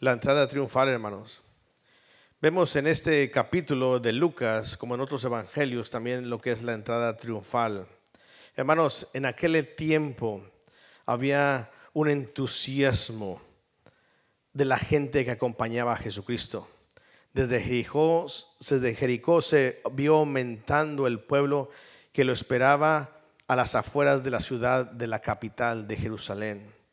la entrada triunfal, hermanos. Vemos en este capítulo de Lucas, como en otros evangelios, también lo que es la entrada triunfal. Hermanos, en aquel tiempo había un entusiasmo de la gente que acompañaba a Jesucristo. Desde Jericó, desde Jericó se vio aumentando el pueblo que lo esperaba a las afueras de la ciudad de la capital de Jerusalén.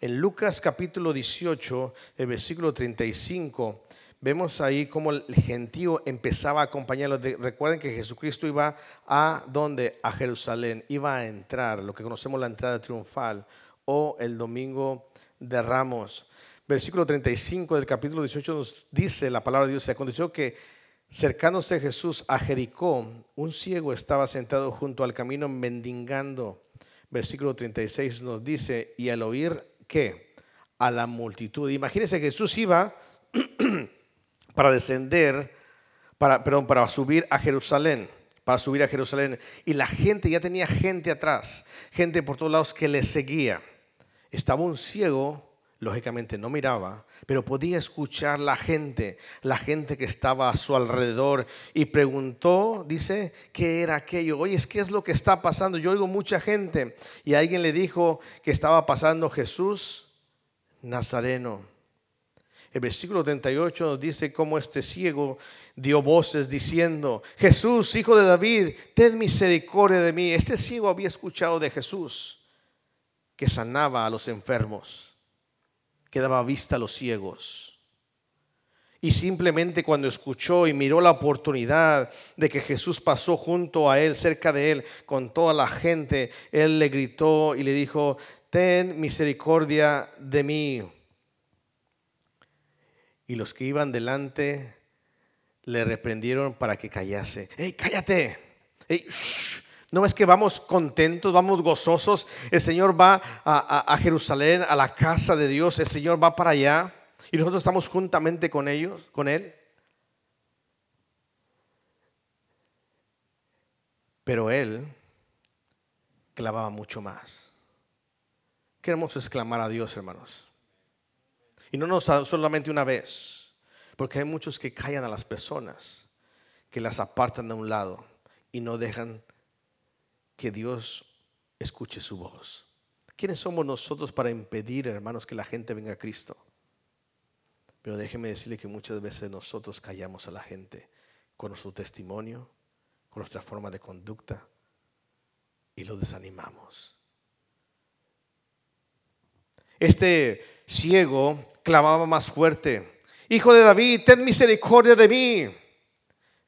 En Lucas capítulo 18, el versículo 35, vemos ahí cómo el gentío empezaba a acompañarlo. recuerden que Jesucristo iba a donde? A Jerusalén, iba a entrar, lo que conocemos la entrada triunfal o el domingo de Ramos. Versículo 35 del capítulo 18 nos dice la palabra de Dios, se aconteció que cercándose Jesús a Jericó, un ciego estaba sentado junto al camino mendigando. Versículo 36 nos dice, y al oír qué? A la multitud. Imagínense, Jesús iba para descender, para, perdón, para subir a Jerusalén, para subir a Jerusalén. Y la gente, ya tenía gente atrás, gente por todos lados que le seguía. Estaba un ciego lógicamente no miraba, pero podía escuchar la gente, la gente que estaba a su alrededor y preguntó, dice, ¿qué era aquello? Oye, ¿qué es lo que está pasando? Yo oigo mucha gente y alguien le dijo que estaba pasando Jesús Nazareno. El versículo 38 nos dice cómo este ciego dio voces diciendo, Jesús, hijo de David, ten misericordia de mí. Este ciego había escuchado de Jesús que sanaba a los enfermos que daba vista a los ciegos. Y simplemente cuando escuchó y miró la oportunidad de que Jesús pasó junto a él, cerca de él, con toda la gente, él le gritó y le dijo, ten misericordia de mí. Y los que iban delante le reprendieron para que callase. ¡Ey, cállate! ¡Ey, no es que vamos contentos, vamos gozosos. El Señor va a, Jerusalén, a la casa de Dios. El Señor va para allá y nosotros estamos juntamente con ellos, con Él. Pero Él clavaba mucho más. Qué hermoso es clamar a Dios, hermanos. Y no nos solamente una vez, porque hay muchos que callan a las personas, que las apartan de un lado y no dejan que Dios escuche su voz. ¿Quiénes somos nosotros para impedir, hermanos, que la gente venga a Cristo? Pero déjeme decirle que muchas veces nosotros callamos a la gente con nuestro testimonio, con nuestra forma de conducta y lo desanimamos. Este ciego clamaba más fuerte, Hijo de David, ten misericordia de mí. El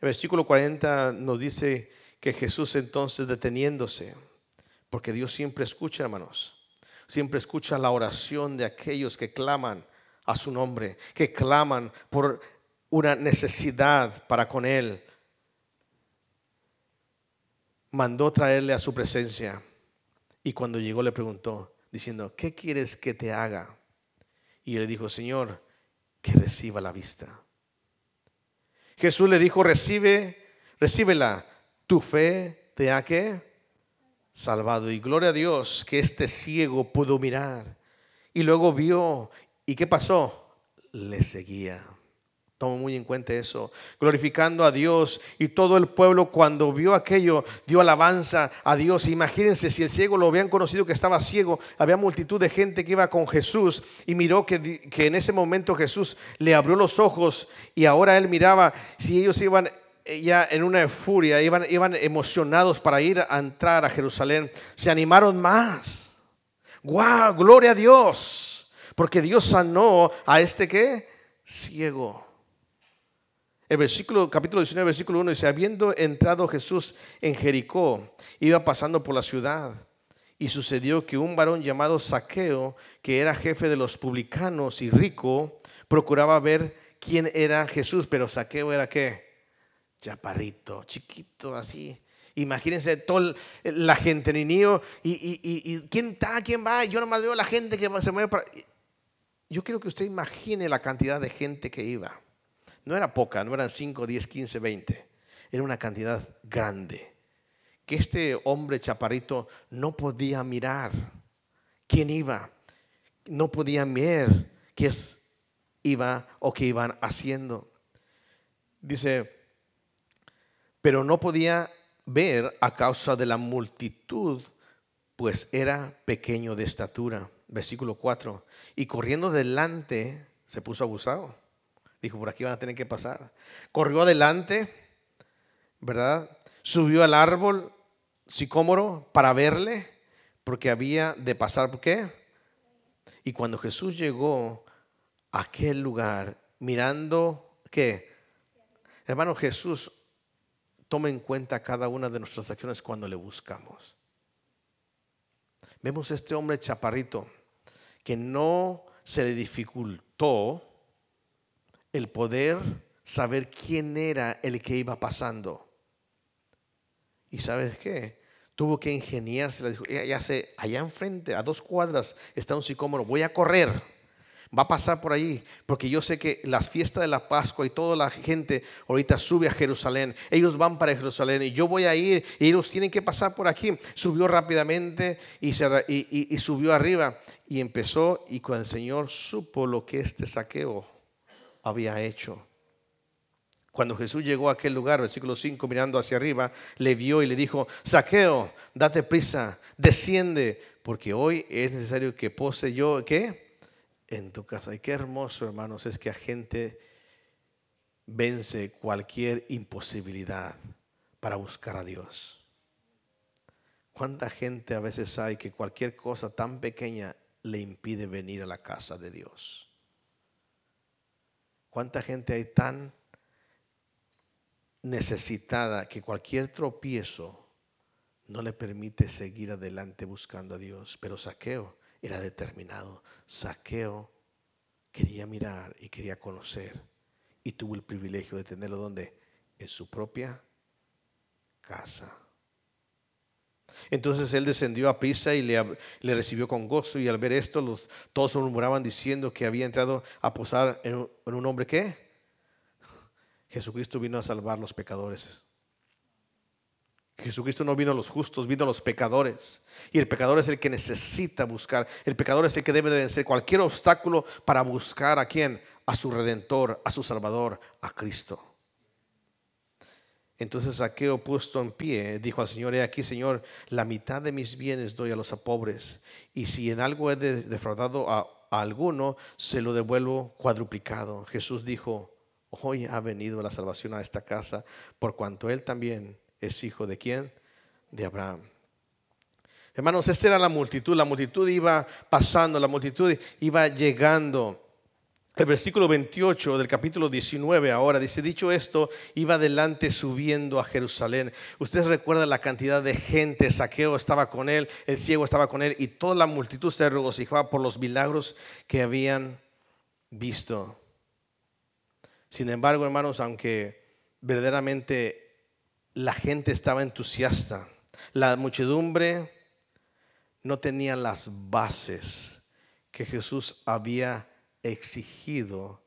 versículo 40 nos dice que Jesús entonces deteniéndose, porque Dios siempre escucha, hermanos, siempre escucha la oración de aquellos que claman a su nombre, que claman por una necesidad para con Él. Mandó traerle a su presencia y cuando llegó le preguntó, diciendo, ¿qué quieres que te haga? Y él dijo, Señor, que reciba la vista. Jesús le dijo, recibe, recíbela, tu fe te ha que salvado. Y gloria a Dios que este ciego pudo mirar. Y luego vio. ¿Y qué pasó? Le seguía. Tomo muy en cuenta eso. Glorificando a Dios. Y todo el pueblo cuando vio aquello dio alabanza a Dios. Imagínense si el ciego lo habían conocido que estaba ciego. Había multitud de gente que iba con Jesús y miró que, que en ese momento Jesús le abrió los ojos y ahora él miraba si ellos iban ya en una furia, iban, iban emocionados para ir a entrar a Jerusalén, se animaron más. ¡Guau! Gloria a Dios. Porque Dios sanó a este que ciego. El versículo, capítulo 19, versículo 1 dice, habiendo entrado Jesús en Jericó, iba pasando por la ciudad. Y sucedió que un varón llamado Saqueo, que era jefe de los publicanos y rico, procuraba ver quién era Jesús, pero Saqueo era qué? Chaparrito, chiquito, así. Imagínense toda la gente, ni niño, y, quién está, quién va. Yo nomás veo la gente que se mueve para. Yo quiero que usted imagine la cantidad de gente que iba. No era poca, no eran 5, 10, 15, 20. Era una cantidad grande. Que este hombre chaparrito no podía mirar quién iba. No podía ver es iba o que iban haciendo. Dice, pero no podía ver a causa de la multitud, pues era pequeño de estatura. Versículo 4. Y corriendo delante, se puso abusado. Dijo, por aquí van a tener que pasar. Corrió adelante, ¿verdad? Subió al árbol sicómoro para verle, porque había de pasar. ¿Por qué? Y cuando Jesús llegó a aquel lugar, mirando, ¿qué? Hermano Jesús, toma en cuenta cada una de nuestras acciones cuando le buscamos. Vemos a este hombre chaparrito que no se le dificultó el poder saber quién era el que iba pasando. ¿Y sabes qué? Tuvo que ingeniarse, dijo, ya, ya sé, allá enfrente, a dos cuadras, está un sicómoro, voy a correr va a pasar por allí, porque yo sé que las fiestas de la Pascua y toda la gente ahorita sube a Jerusalén, ellos van para Jerusalén y yo voy a ir y ellos tienen que pasar por aquí. Subió rápidamente y, y, subió arriba y empezó y cuando el Señor supo lo que este saqueo había hecho. Cuando Jesús llegó a aquel lugar, versículo 5, mirando hacia arriba, le vio y le dijo, saqueo, date prisa, desciende, porque hoy es necesario que pose yo, ¿qué? En tu casa. Y qué hermoso, hermanos, es que a gente vence cualquier imposibilidad para buscar a Dios. ¿Cuánta gente a veces hay que cualquier cosa tan pequeña le impide venir a la casa de Dios? ¿Cuánta gente hay tan necesitada que cualquier tropiezo no le permite seguir adelante buscando a Dios? Pero saqueo era determinado. Saqueo quería mirar y quería conocer y tuvo el privilegio de tenerlo donde? En su propia casa. Entonces él descendió a prisa y le, recibió con gozo y al ver esto los, todos murmuraban diciendo que había entrado a posar en un, en un hombre que Jesucristo vino a salvar los pecadores. Jesucristo no vino a los justos, vino a los pecadores. Y el pecador es el que necesita buscar. El pecador es el que debe de vencer cualquier obstáculo para buscar a quién? A su redentor, a su salvador, a Cristo. Entonces Saqueo puesto en pie dijo al Señor, he aquí Señor, la mitad de mis bienes doy a los pobres. Y si en algo he defraudado a, a alguno, se lo devuelvo cuadruplicado. Jesús dijo, hoy ha venido la salvación a esta casa, por cuanto él también es hijo de quién? De Abraham. Hermanos, esta era la multitud, la multitud iba pasando, la multitud iba llegando. El versículo 28 del capítulo 19 ahora dice, dicho esto, iba adelante subiendo a Jerusalén. Ustedes recuerdan la cantidad de gente, Saqueo estaba con él, el ciego estaba con él y toda la multitud se regocijaba por los milagros que habían visto. Sin embargo, hermanos, aunque verdaderamente la gente estaba entusiasta. La muchedumbre no tenía las bases que Jesús había exigido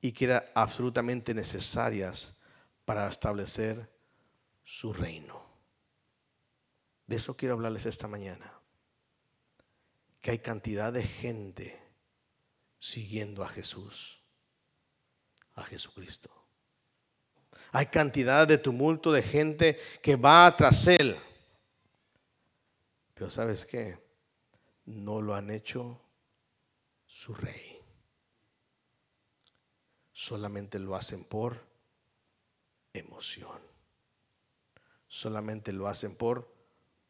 y que eran absolutamente necesarias para establecer su reino. De eso quiero hablarles esta mañana. Que hay cantidad de gente siguiendo a Jesús, a Jesucristo. Hay cantidad de tumulto de gente que va tras él. Pero ¿sabes qué? No lo han hecho su rey. Solamente lo hacen por emoción. Solamente lo hacen por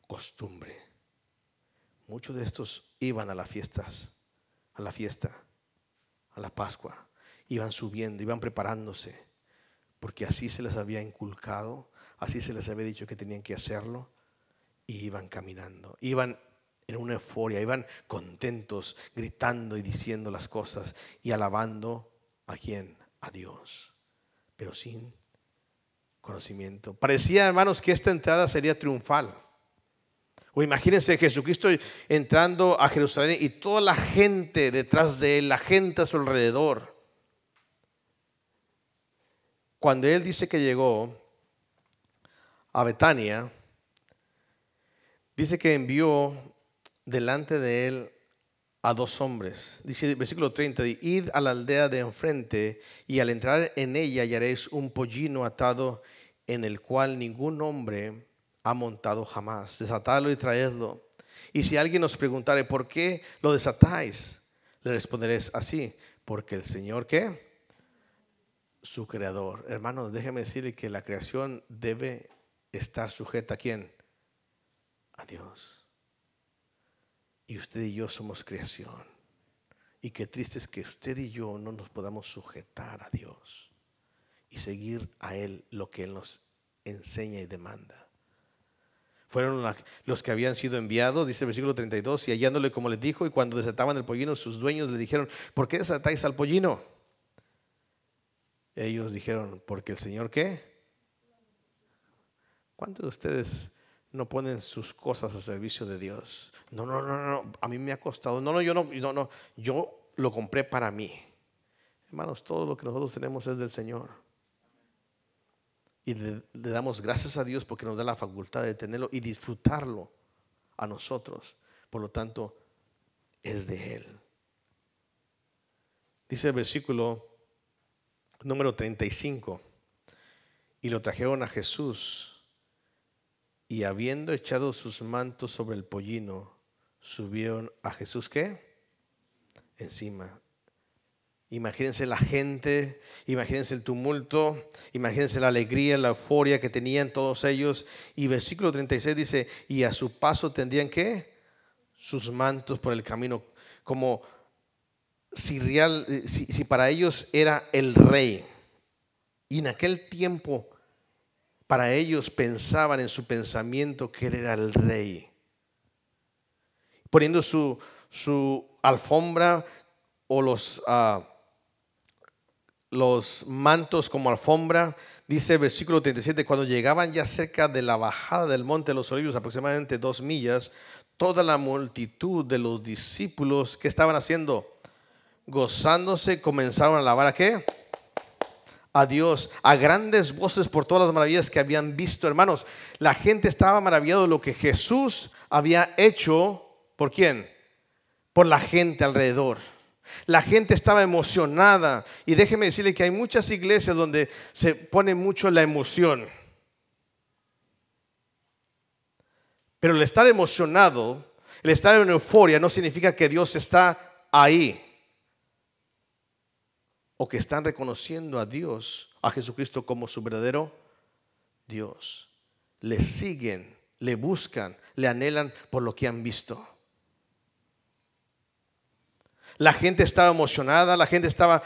costumbre. Muchos de estos iban a las fiestas, a la fiesta, a la Pascua. Iban subiendo, iban preparándose porque así se les había inculcado, así se les había dicho que tenían que hacerlo, y iban caminando, iban en una euforia, iban contentos, gritando y diciendo las cosas y alabando a quién, a Dios, pero sin conocimiento. Parecía, hermanos, que esta entrada sería triunfal. O imagínense Jesucristo entrando a Jerusalén y toda la gente detrás de él, la gente a su alrededor cuando él dice que llegó a Betania, dice que envió delante de él a dos hombres. Dice versículo 30, id a la aldea de enfrente y al entrar en ella hallaréis un pollino atado en el cual ningún hombre ha montado jamás. Desatadlo y traedlo. Y si alguien os preguntare, ¿por qué lo desatáis? Le responderéis así, porque el Señor, ¿qué? Su creador. Hermanos, déjeme decirle que la creación debe estar sujeta a quién? A Dios. Y usted y yo somos creación. Y qué triste es que usted y yo no nos podamos sujetar a Dios y seguir a Él lo que Él nos enseña y demanda. Fueron los que habían sido enviados, dice el versículo 32, y hallándole como les dijo, y cuando desataban el pollino, sus dueños le dijeron, ¿por qué desatáis al pollino? Ellos dijeron, porque el Señor qué? ¿Cuántos de ustedes no ponen sus cosas a servicio de Dios? No, no, no, no, a mí me ha costado. No, no, yo no, no, no, yo lo compré para mí. Hermanos, todo lo que nosotros tenemos es del Señor. Y le, damos gracias a Dios porque nos da la facultad de tenerlo y disfrutarlo a nosotros. Por lo tanto, es de Él. Dice el versículo número 35. Y lo trajeron a Jesús. Y habiendo echado sus mantos sobre el pollino, subieron a Jesús qué? Encima. Imagínense la gente, imagínense el tumulto, imagínense la alegría, la euforia que tenían todos ellos. Y versículo 36 dice, y a su paso tendrían que sus mantos por el camino, como si, real, si, si para ellos era el rey. Y en aquel tiempo, para ellos pensaban en su pensamiento que él era el rey. Poniendo su, su alfombra o los... Uh, los mantos como alfombra. Dice el versículo 37, cuando llegaban ya cerca de la bajada del monte de los olivos, aproximadamente dos millas, toda la multitud de los discípulos que estaban haciendo, gozándose, comenzaron a alabar a qué? A Dios, a grandes voces por todas las maravillas que habían visto, hermanos. La gente estaba maravillado de lo que Jesús había hecho. ¿Por quién? Por la gente alrededor. La gente estaba emocionada. Y déjeme decirle que hay muchas iglesias donde se pone mucho la emoción. Pero el estar emocionado, el estar en euforia, no significa que Dios está ahí. O que están reconociendo a Dios, a Jesucristo como su verdadero Dios. Le siguen, le buscan, le anhelan por lo que han visto. La gente estaba emocionada, la gente estaba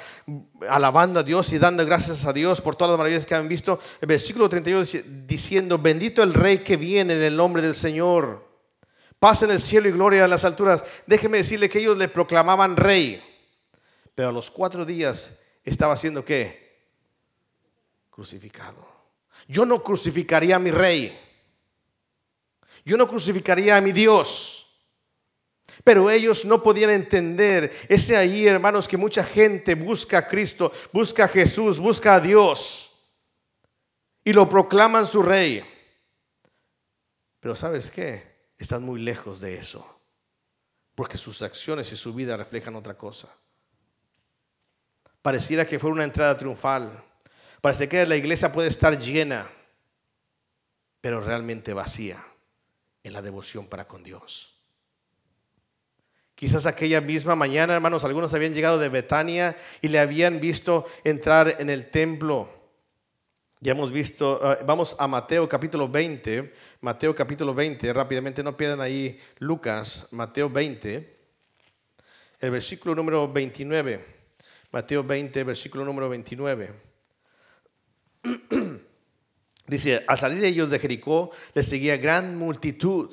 alabando a Dios y dando gracias a Dios por todas las maravillas que han visto. El versículo 31 diciendo, bendito el rey que viene en el nombre del Señor. Paz en el cielo y gloria en las alturas. Déjeme decirle que ellos le proclamaban rey. Pero a los cuatro días estaba siendo qué? Crucificado. Yo no crucificaría a mi rey. Yo no crucificaría a mi Dios. Pero ellos no podían entender. Ese ahí, hermanos, que mucha gente busca a Cristo, busca a Jesús, busca a Dios. Y lo proclaman su rey. Pero ¿sabes qué? Están muy lejos de eso. Porque sus acciones y su vida reflejan otra cosa. Pareciera que fue una entrada triunfal. Parece que la iglesia puede estar llena, pero realmente vacía en la devoción para con Dios. Quizás aquella misma mañana, hermanos, algunos habían llegado de Betania y le habían visto entrar en el templo. Ya hemos visto, ah, vamos a Mateo capítulo 20, Mateo capítulo 20, rápidamente no pierdan ahí Lucas, Mateo 20, el versículo número 29, Mateo 20, versículo número 29. Dice, al salir ellos de Jericó, les seguía gran multitud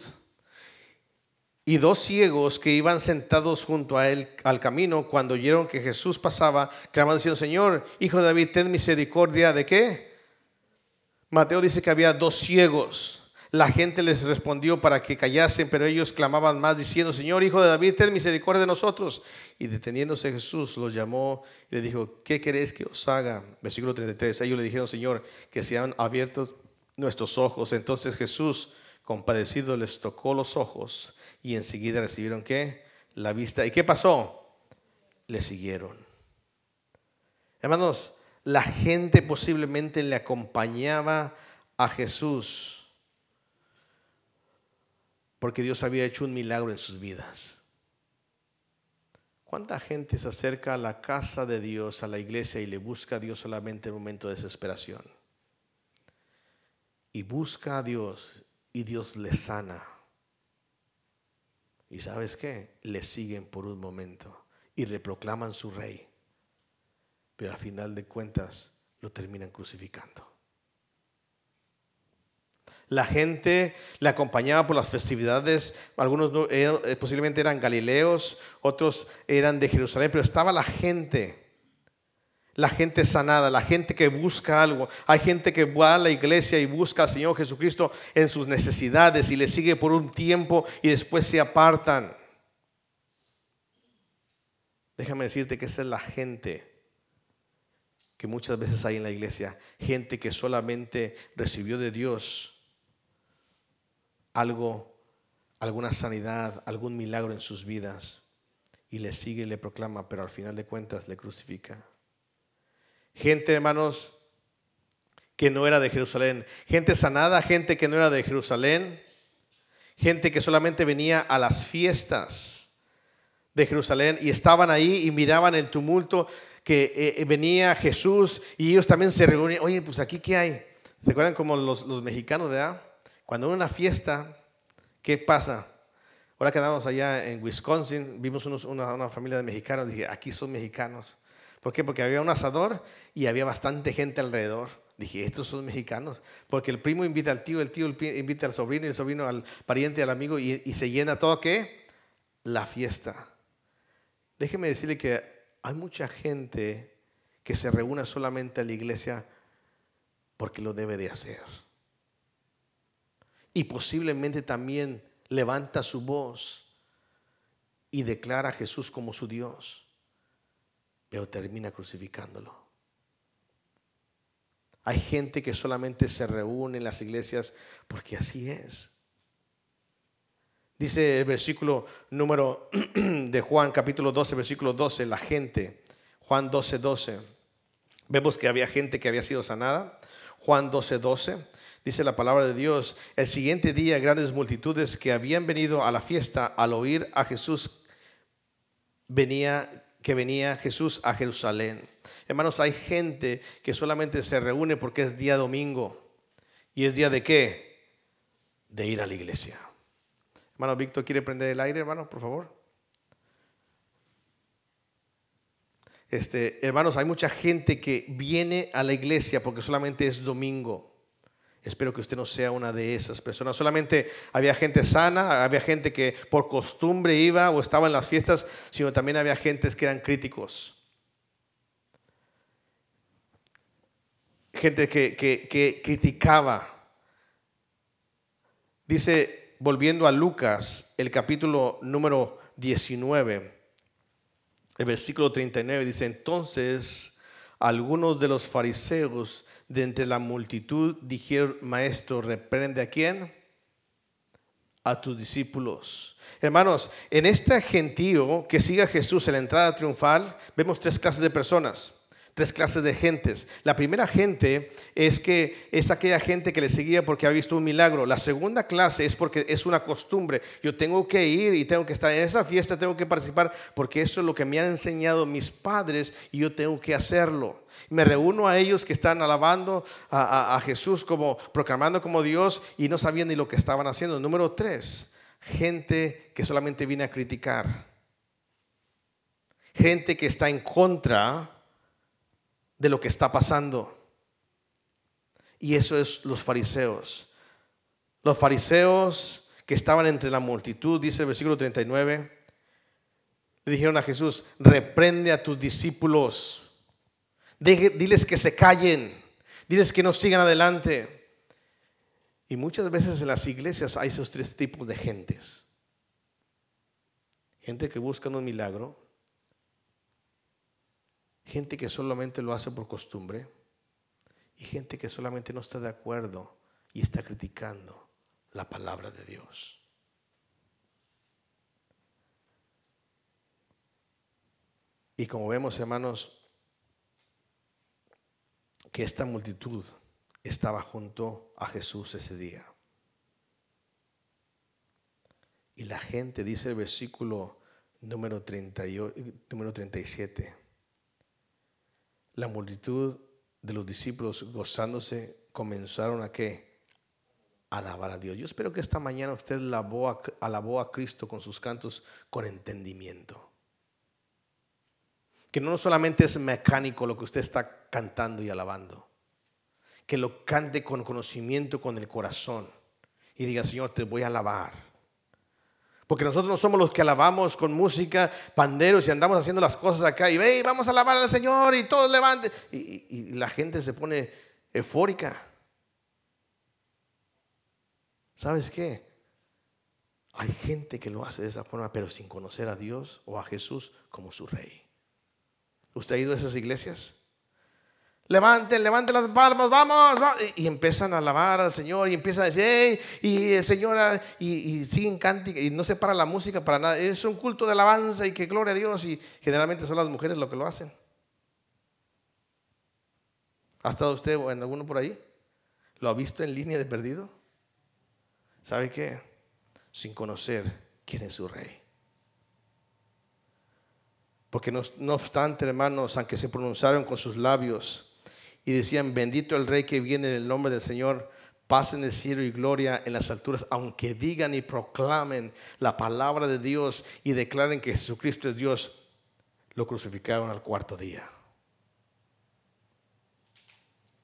y dos ciegos que iban sentados junto a él al camino, cuando oyeron que Jesús pasaba, clamaban diciendo, Señor, hijo de David, ten misericordia de qué? Mateo dice que había dos ciegos. La gente les respondió para que callasen, pero ellos clamaban más diciendo, Señor, hijo de David, ten misericordia de nosotros. Y deteniéndose Jesús los llamó y le dijo, ¿qué queréis que os haga? Versículo 33. Ellos le dijeron, Señor, que sean abiertos nuestros ojos. Entonces Jesús, compadecido, les tocó los ojos y enseguida recibieron qué? la vista. ¿Y qué pasó? Le siguieron. Hermanos, la gente posiblemente le acompañaba a Jesús porque Dios había hecho un milagro en sus vidas. ¿Cuánta gente se acerca a la casa de Dios, a la iglesia, y le busca a Dios solamente en un momento de desesperación? Y busca a Dios y Dios le sana. ¿Y sabes qué? Le siguen por un momento y le proclaman su rey. Pero al final de cuentas lo terminan crucificando. La gente le acompañaba por las festividades, algunos eh, posiblemente eran galileos, otros eran de Jerusalén, pero estaba la gente la gente sanada, la gente que busca algo. Hay gente que va a la iglesia y busca al Señor Jesucristo en sus necesidades y le sigue por un tiempo y después se apartan. Déjame decirte que esa es la gente que muchas veces hay en la iglesia. Gente que solamente recibió de Dios algo, alguna sanidad, algún milagro en sus vidas y le sigue y le proclama, pero al final de cuentas le crucifica. Gente, hermanos, que no era de Jerusalén. Gente sanada, gente que no era de Jerusalén. Gente que solamente venía a las fiestas de Jerusalén y estaban ahí y miraban el tumulto que eh, eh, venía Jesús y ellos también se reunían. Oye, pues aquí qué hay. ¿Se acuerdan como los, mexicanos, de Cuando en una fiesta, ¿qué pasa? Ahora que andamos allá en Wisconsin, vimos una, familia de mexicanos, dije, aquí son mexicanos. ¿Por qué? Porque había un asador y había bastante gente alrededor. Dije, estos son mexicanos. Porque el primo invita al tío, el tío invita al sobrino, el sobrino al pariente, al amigo, y, se llena todo, ¿qué? La fiesta. Déjeme decirle que hay mucha gente que se reúne solamente a la iglesia porque lo debe de hacer. Y posiblemente también levanta su voz y declara a Jesús como su Dios pero termina crucificándolo. Hay gente que solamente se reúne en las iglesias porque así es. Dice el versículo número de Juan, capítulo 12, versículo 12, la gente, Juan 12, 12. Vemos que había gente que había sido sanada. Juan 12, 12. Dice la palabra de Dios, el siguiente día grandes multitudes que habían venido a la fiesta al oír a Jesús venía que venía Jesús a Jerusalén. Hermanos, hay gente que solamente se reúne porque es día domingo. ¿Y es día de qué? De ir a la iglesia. Hermano Víctor, ¿quiere prender el aire, hermano, por favor? Este, hermanos, hay mucha gente que viene a la iglesia porque solamente es domingo. Espero que usted no sea una de esas personas. Solamente había gente sana, había gente que por costumbre iba o estaba en las fiestas, sino también había gentes que eran críticos. Gente que, que criticaba. Dice, volviendo a Lucas, el capítulo número 19, el versículo 39, dice, entonces algunos de los fariseos de entre la multitud dijeron, maestro, reprende a quién? A tus discípulos. Hermanos, en este gentío que sigue a Jesús en la entrada triunfal, vemos tres clases de personas tres clases de gentes. La primera gente es que es aquella gente que le seguía porque ha visto un milagro. La segunda clase es porque es una costumbre. Yo tengo que ir y tengo que estar en esa fiesta, tengo que participar porque eso es lo que me han enseñado mis padres y yo tengo que hacerlo. Me reúno a ellos que están alabando a, a Jesús como proclamando como Dios y no sabían ni lo que estaban haciendo. Número tres, gente que solamente viene a criticar. Gente que está en contra de lo que está pasando. Y eso es los fariseos. Los fariseos que estaban entre la multitud, dice el versículo 39, le dijeron a Jesús, reprende a tus discípulos, diles que se callen, diles que no sigan adelante. Y muchas veces en las iglesias hay esos tres tipos de gentes. Gente que busca un milagro, gente que solamente lo hace por costumbre y gente que solamente no está de acuerdo y está criticando la palabra de Dios. Y como vemos, hermanos, que esta multitud estaba junto a Jesús ese día. Y la gente, dice el versículo número, número 37, la multitud de los discípulos gozándose comenzaron a qué? Alabar a Dios. Yo espero que esta mañana usted alabó a, alabó a Cristo con sus cantos con entendimiento. Que no solamente es mecánico lo que usted está cantando y alabando. Que lo cante con conocimiento, con el corazón. Y diga, Señor, te voy a alabar porque nosotros no somos los que alabamos con música, panderos y andamos haciendo las cosas acá y ve, vamos a alabar al Señor y todos levanten. Y, y la gente se pone eufórica. ¿Sabes qué? Hay gente que lo hace de esa forma, pero sin conocer a Dios o a Jesús como su rey. ¿Usted ha ido a esas iglesias? Levanten, levanten las palmas, vamos, Y, empiezan a alabar al Señor y empiezan a decir, hey, y eh, señora, y, siguen cantando y no se para la música para nada. Es un culto de alabanza y que gloria a Dios. Y generalmente son las mujeres lo que lo hacen. ¿Ha estado usted en alguno por ahí? ¿Lo ha visto en línea de perdido? ¿Sabe qué? Sin conocer quién es su rey. Porque no, no obstante, hermanos, aunque se pronunciaron con sus labios, y decían, bendito el rey que viene en el nombre del Señor, paz en el cielo y gloria en las alturas, aunque digan y proclamen la palabra de Dios y declaren que Jesucristo es Dios, lo crucificaron al cuarto día.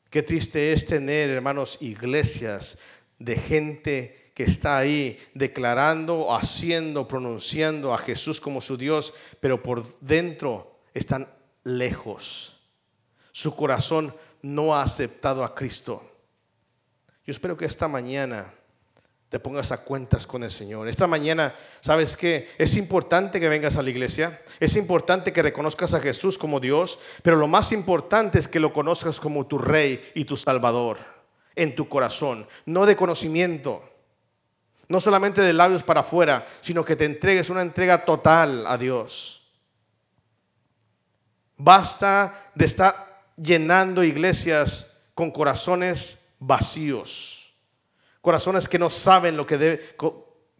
Qué triste es tener, hermanos, iglesias de gente que está ahí declarando, haciendo, pronunciando a Jesús como su Dios, pero por dentro están lejos. Su corazón no ha aceptado a Cristo. Yo espero que esta mañana te pongas a cuentas con el Señor. Esta mañana, ¿sabes qué? Es importante que vengas a la iglesia, es importante que reconozcas a Jesús como Dios, pero lo más importante es que lo conozcas como tu Rey y tu Salvador en tu corazón, no de conocimiento, no solamente de labios para afuera, sino que te entregues una entrega total a Dios. Basta de estar llenando iglesias con corazones vacíos, corazones que no saben lo que debe,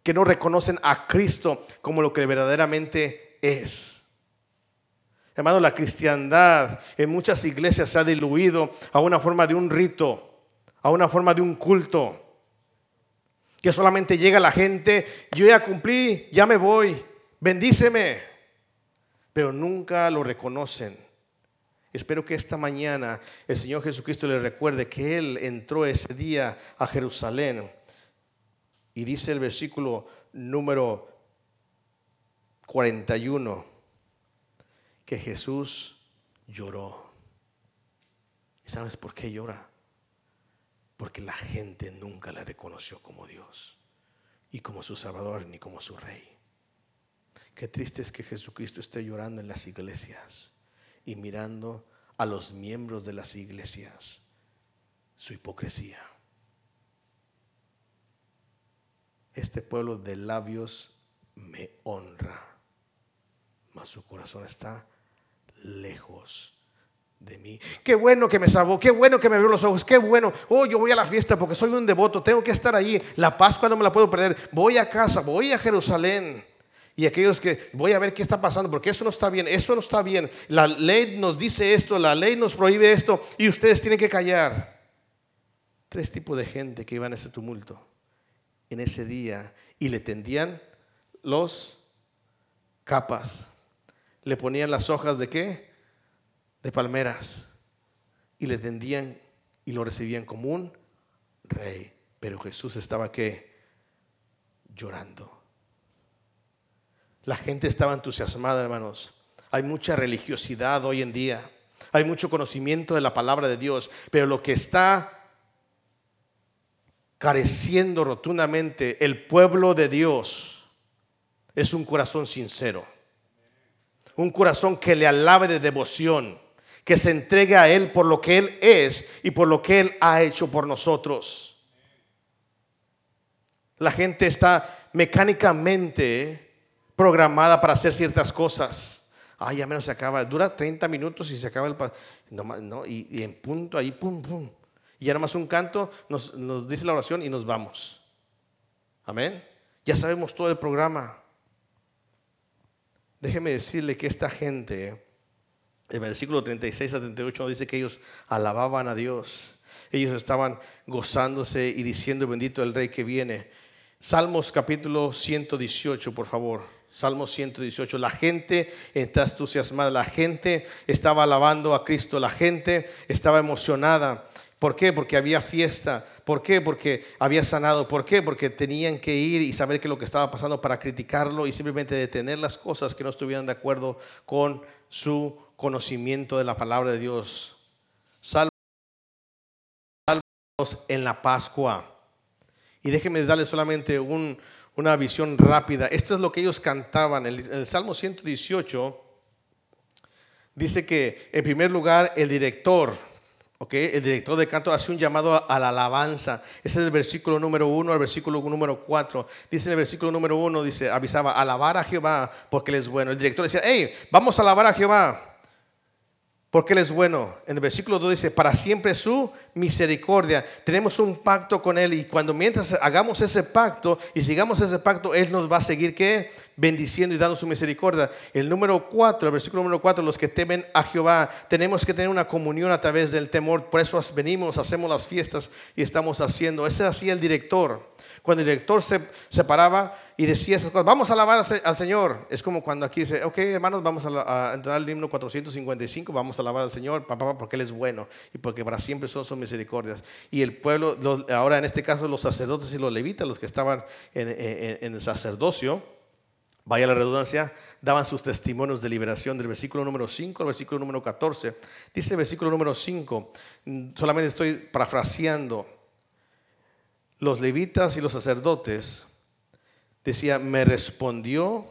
que no reconocen a Cristo como lo que verdaderamente es. Hermano, la cristiandad en muchas iglesias se ha diluido a una forma de un rito, a una forma de un culto, que solamente llega la gente, yo ya cumplí, ya me voy, bendíceme, pero nunca lo reconocen Espero que esta mañana el Señor Jesucristo le recuerde que Él entró ese día a Jerusalén. Y dice el versículo número 41 que Jesús lloró. ¿Y sabes por qué llora? Porque la gente nunca le reconoció como Dios y como su Salvador ni como su Rey. Qué triste es que Jesucristo esté llorando en las iglesias y mirando a los miembros de las iglesias su hipocresía. Este pueblo de labios me honra, mas su corazón está lejos de mí. Qué bueno que me salvó, qué bueno que me abrió los ojos, qué bueno. Oh, yo voy a la fiesta porque soy un devoto, tengo que estar allí. La Pascua no me la puedo perder. Voy a casa, voy a Jerusalén. Y aquellos que voy a ver qué está pasando, porque eso no está bien, eso no está bien. La ley nos dice esto, la ley nos prohíbe esto, y ustedes tienen que callar. Tres tipos de gente que iban a ese tumulto en ese día y le tendían los capas, le ponían las hojas de qué? De palmeras, y le tendían y lo recibían como un rey. Pero Jesús estaba qué? Llorando la gente estaba entusiasmada, hermanos. Hay mucha religiosidad hoy en día. Hay mucho conocimiento de la palabra de Dios. Pero lo que está careciendo rotundamente el pueblo de Dios es un corazón sincero. Un corazón que le alabe de devoción. Que se entregue a Él por lo que Él es y por lo que Él ha hecho por nosotros. La gente está mecánicamente programada para hacer ciertas cosas. Ay, ya menos se acaba. Dura 30 minutos y se acaba el... No, no, y, y, en punto ahí, pum, pum. Y ya más un canto, nos, nos dice la oración y nos vamos. Amén. Ya sabemos todo el programa. Déjeme decirle que esta gente, el versículo 36 a 38 dice que ellos alababan a Dios. Ellos estaban gozándose y diciendo bendito el rey que viene. Salmos capítulo 118, por favor. Salmos 118. La gente está entusiasmada, la gente estaba alabando a Cristo, la gente estaba emocionada. ¿Por qué? Porque había fiesta. ¿Por qué? Porque había sanado. ¿Por qué? Porque tenían que ir y saber qué es lo que estaba pasando para criticarlo y simplemente detener las cosas que no estuvieran de acuerdo con su conocimiento de la palabra de Dios. Salmos en la Pascua. Y déjenme darles solamente una visión rápida. Esto es lo que ellos cantaban. En el, Salmo 118 dice que en primer lugar el director, el director de canto hace un llamado a la alabanza. Ese es el versículo número uno al versículo número cuatro. Dice en el versículo número uno, dice, avisaba, alabar a Jehová porque Él es bueno. El director decía, hey, vamos a alabar a Jehová porque Él es bueno. En el versículo 2 dice, para siempre su misericordia. Tenemos un pacto con Él y cuando mientras hagamos ese pacto y sigamos ese pacto, Él nos va a seguir ¿qué? Bendiciendo y dando su misericordia. El número 4, el versículo número 4, los que temen a Jehová, tenemos que tener una comunión a través del temor. Por eso venimos, hacemos las fiestas y estamos haciendo. Ese hacía el director. Cuando el director se, se paraba y decía esas cosas, vamos a alabar al Señor. Es como cuando aquí dice, ok hermanos, vamos a, entrar al himno 455, vamos a alabar al Señor, papá, porque Él es bueno y porque para siempre son sus misericordias. Y el pueblo, ahora en este caso los sacerdotes y los levitas, los que estaban en, en el sacerdocio, vaya la redundancia, daban sus testimonios de liberación del versículo número 5 al versículo número 14. Dice el versículo número 5, solamente estoy parafraseando, los levitas y los sacerdotes, decía, me respondió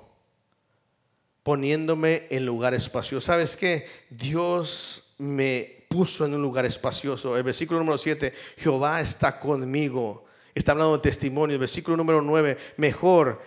poniéndome en lugar espacioso. ¿Sabes qué? Dios me puso en un lugar espacioso. El versículo número 7, Jehová está conmigo. Está hablando de testimonio. El versículo número 9, mejor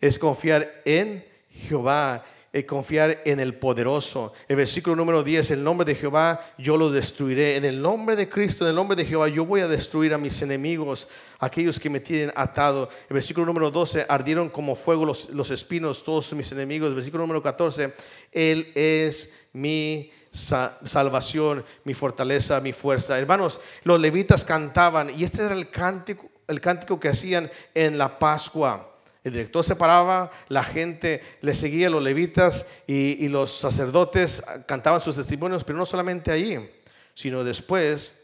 es confiar en Jehová y confiar en el poderoso. El versículo número 10, el nombre de Jehová yo lo destruiré. En el nombre de Cristo, en el nombre de Jehová, yo voy a destruir a mis enemigos, aquellos que me tienen atado. El versículo número 12, ardieron como fuego los, los espinos, todos mis enemigos. El versículo número 14, Él es mi salvación, mi fortaleza, mi fuerza. Hermanos, los levitas cantaban y este era el cántico, el cántico que hacían en la Pascua. El director se paraba, la gente le seguía, los levitas y, los sacerdotes cantaban sus testimonios, pero no solamente ahí, sino después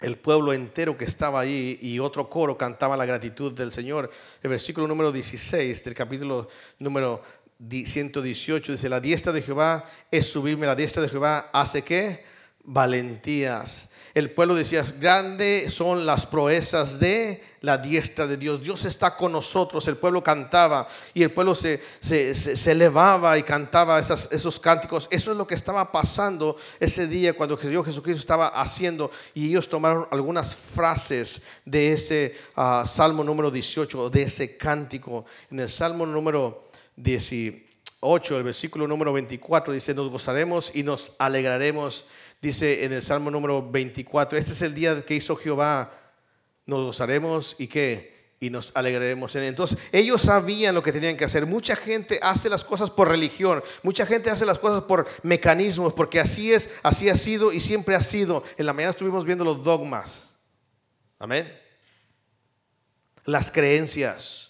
el pueblo entero que estaba ahí y otro coro cantaba la gratitud del Señor. El versículo número 16 del capítulo número 118 dice, la diestra de Jehová es subirme, la diestra de Jehová hace que valentías. El pueblo decía, grande son las proezas de la diestra de Dios. Dios está con nosotros. El pueblo cantaba y el pueblo se, se, elevaba y cantaba esos cánticos. Eso es lo que estaba pasando ese día cuando Dios Jesucristo estaba haciendo. Y ellos tomaron algunas frases de ese ah, Salmo número 18, de ese cántico. En el Salmo número 18, el versículo número 24 dice, nos gozaremos y nos alegraremos Dice en el Salmo número 24, este es el día que hizo Jehová, nos gozaremos y qué, y nos alegraremos en él. Entonces, ellos sabían lo que tenían que hacer. Mucha gente hace las cosas por religión, mucha gente hace las cosas por mecanismos, porque así es, así ha sido y siempre ha sido. En la mañana estuvimos viendo los dogmas. Amén. Las creencias.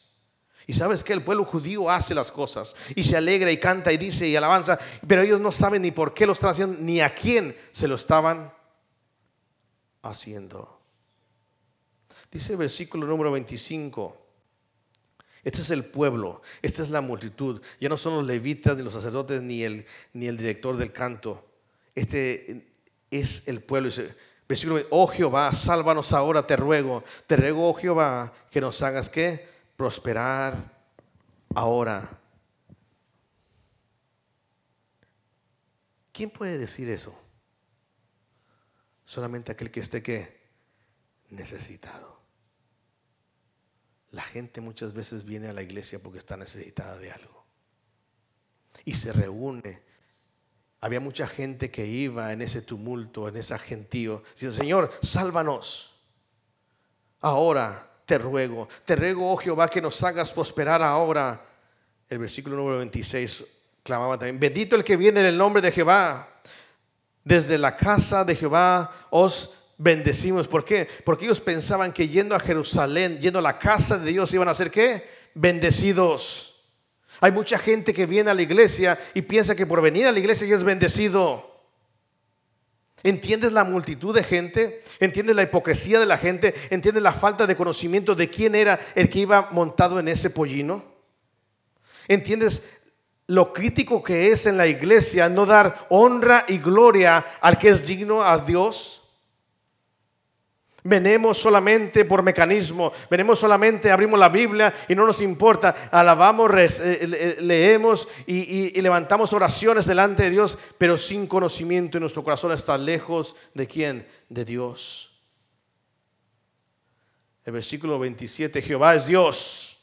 Y sabes que el pueblo judío hace las cosas y se alegra y canta y dice y alabanza, pero ellos no saben ni por qué lo están haciendo, ni a quién se lo estaban haciendo. Dice el versículo número 25. Este es el pueblo, esta es la multitud. Ya no son los levitas, ni los sacerdotes, ni el, ni el director del canto. Este es el pueblo. Versículo, oh Jehová, sálvanos ahora, te ruego. Te ruego, oh Jehová, que nos hagas que prosperar ahora. ¿Quién puede decir eso? Solamente aquel que esté que necesitado. La gente muchas veces viene a la iglesia porque está necesitada de algo. y se reúne. Había mucha gente que iba en ese tumulto, en ese gentío, diciendo, Señor, sálvanos. Ahora te ruego, te ruego, oh Jehová, que nos hagas prosperar ahora. El versículo número 26 clamaba también, bendito el que viene en el nombre de Jehová. Desde la casa de Jehová os bendecimos. ¿Por qué? Porque ellos pensaban que yendo a Jerusalén, yendo a la casa de Dios, iban a ser qué? Bendecidos. Hay mucha gente que viene a la iglesia y piensa que por venir a la iglesia ya es bendecido. ¿Entiendes la multitud de gente? ¿Entiendes la hipocresía de la gente? ¿Entiendes la falta de conocimiento de quién era el que iba montado en ese pollino? ¿Entiendes lo crítico que es en la iglesia no dar honra y gloria al que es digno a Dios? Venemos solamente por mecanismo, venemos solamente, abrimos la Biblia y no nos importa, alabamos, eh, leemos y, y, levantamos oraciones delante de Dios, pero sin conocimiento y nuestro corazón está lejos de quién? De Dios. El versículo 27, Jehová es Dios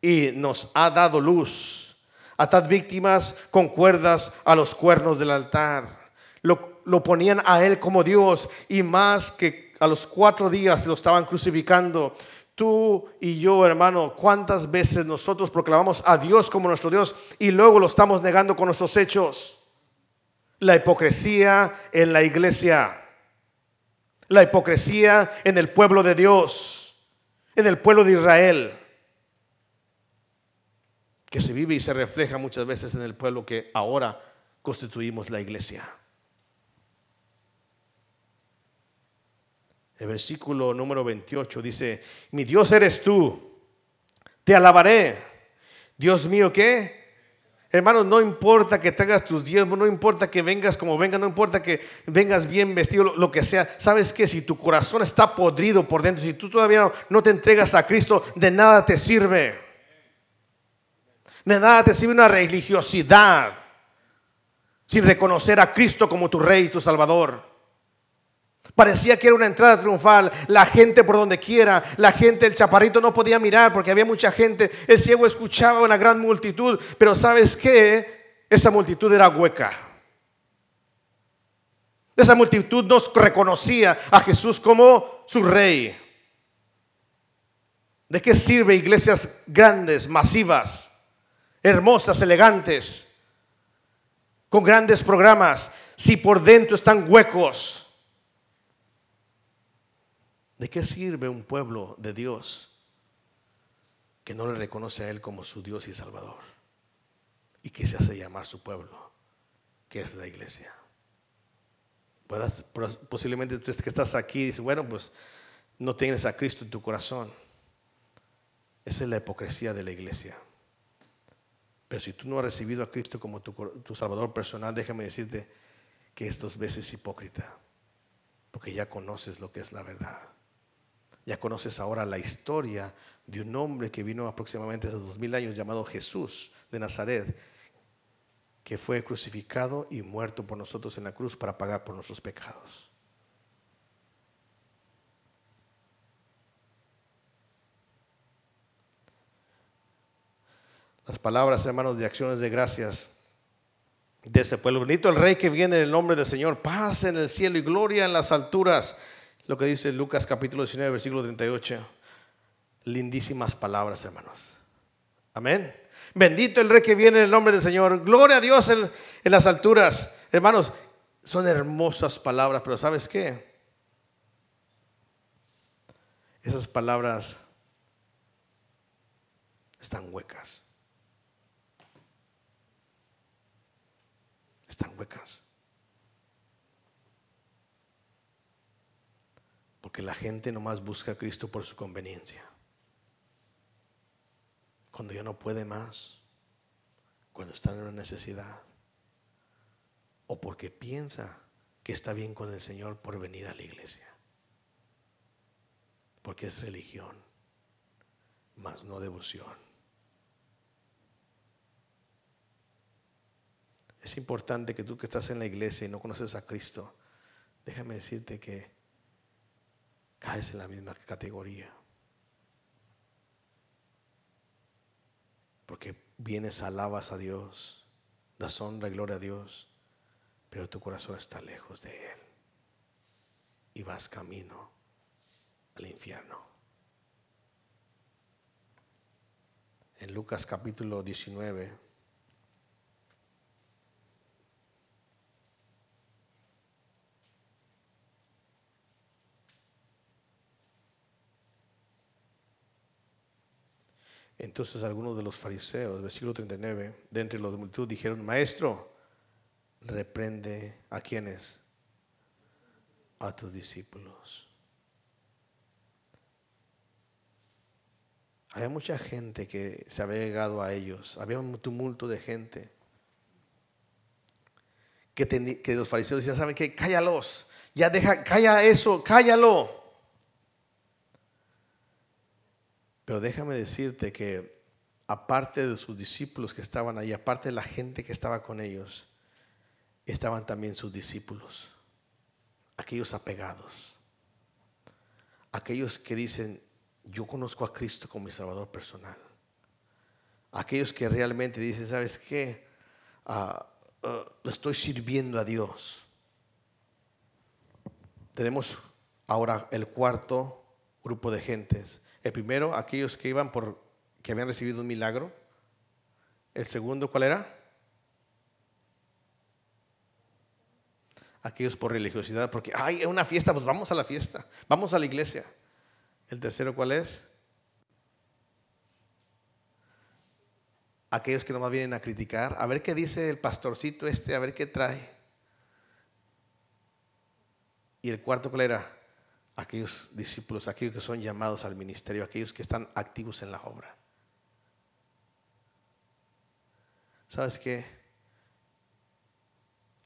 y nos ha dado luz. Atad víctimas con cuerdas a los cuernos del altar. Lo, lo ponían a él como Dios y más que a los cuatro días lo estaban crucificando. Tú y yo, hermano, ¿cuántas veces nosotros proclamamos a Dios como nuestro Dios y luego lo estamos negando con nuestros hechos? La hipocresía en la iglesia. La hipocresía en el pueblo de Dios, en el pueblo de Israel, que se vive y se refleja muchas veces en el pueblo que ahora constituimos la iglesia. El versículo número 28 dice, mi Dios eres tú, te alabaré. Dios mío, ¿qué? Hermanos, no importa que tengas tus diezmos, no importa que vengas como vengas, no importa que vengas bien vestido, lo, que sea. ¿Sabes que Si tu corazón está podrido por dentro, si tú todavía no, no te entregas a Cristo, de nada te sirve. De nada te sirve una religiosidad sin reconocer a Cristo como tu Rey y tu Salvador. Parecía que era una entrada triunfal. La gente por donde quiera, la gente, el chaparrito no podía mirar porque había mucha gente. El ciego escuchaba una gran multitud, pero ¿sabes qué? Esa multitud era hueca. Esa multitud no reconocía a Jesús como su rey. ¿De qué sirve iglesias grandes, masivas, hermosas, elegantes, con grandes programas, si por dentro están huecos? ¿De qué sirve un pueblo de Dios que no le reconoce a Él como su Dios y Salvador? Y que se hace llamar su pueblo, que es la iglesia. Posiblemente tú que estás aquí dices, bueno, pues no tienes a Cristo en tu corazón. Esa es la hipocresía de la iglesia. Pero si tú no has recibido a Cristo como tu, Salvador personal, déjame decirte que esto veces hipócrita, porque ya conoces lo que es la verdad. Ya conoces ahora la historia de un hombre que vino aproximadamente hace dos mil años llamado Jesús de Nazaret, que fue crucificado y muerto por nosotros en la cruz para pagar por nuestros pecados. Las palabras, hermanos, de acciones de gracias de ese pueblo. Bonito el rey que viene en el nombre del Señor. Paz en el cielo y gloria en las alturas lo que dice Lucas capítulo 19, versículo 38. Lindísimas palabras, hermanos. Amén. Bendito el rey que viene en el nombre del Señor. Gloria a Dios en, en las alturas. Hermanos, son hermosas palabras, pero ¿sabes qué? Esas palabras están huecas. Están huecas. Porque la gente nomás busca a Cristo por su conveniencia. Cuando ya no puede más, cuando está en una necesidad, o porque piensa que está bien con el Señor por venir a la iglesia. Porque es religión, más no devoción. Es importante que tú que estás en la iglesia y no conoces a Cristo, déjame decirte que caes en la misma categoría. Porque vienes, alabas a Dios, das honra y gloria a Dios, pero tu corazón está lejos de Él y vas camino al infierno. En Lucas capítulo 19, Entonces algunos de los fariseos, versículo 39, de entre los de multitud dijeron, maestro, reprende a quienes, a tus discípulos. Había mucha gente que se había llegado a ellos, había un tumulto de gente. Que, que los fariseos decían, ¿saben qué? Cállalos, ya deja, calla eso, cállalo. Pero déjame decirte que aparte de sus discípulos que estaban ahí, aparte de la gente que estaba con ellos, estaban también sus discípulos, aquellos apegados, aquellos que dicen, yo conozco a Cristo como mi Salvador personal, aquellos que realmente dicen, ¿sabes qué? Uh, estoy sirviendo a Dios. Tenemos ahora el cuarto grupo de gentes el primero, aquellos que iban por que habían recibido un milagro. El segundo, ¿cuál era? Aquellos por religiosidad, porque hay una fiesta, pues vamos a la fiesta, vamos a la iglesia. El tercero, ¿cuál es? Aquellos que nomás vienen a criticar, a ver qué dice el pastorcito este, a ver qué trae. Y el cuarto, ¿cuál era? Aquellos discípulos, aquellos que son llamados al ministerio, aquellos que están activos en la obra. ¿Sabes qué?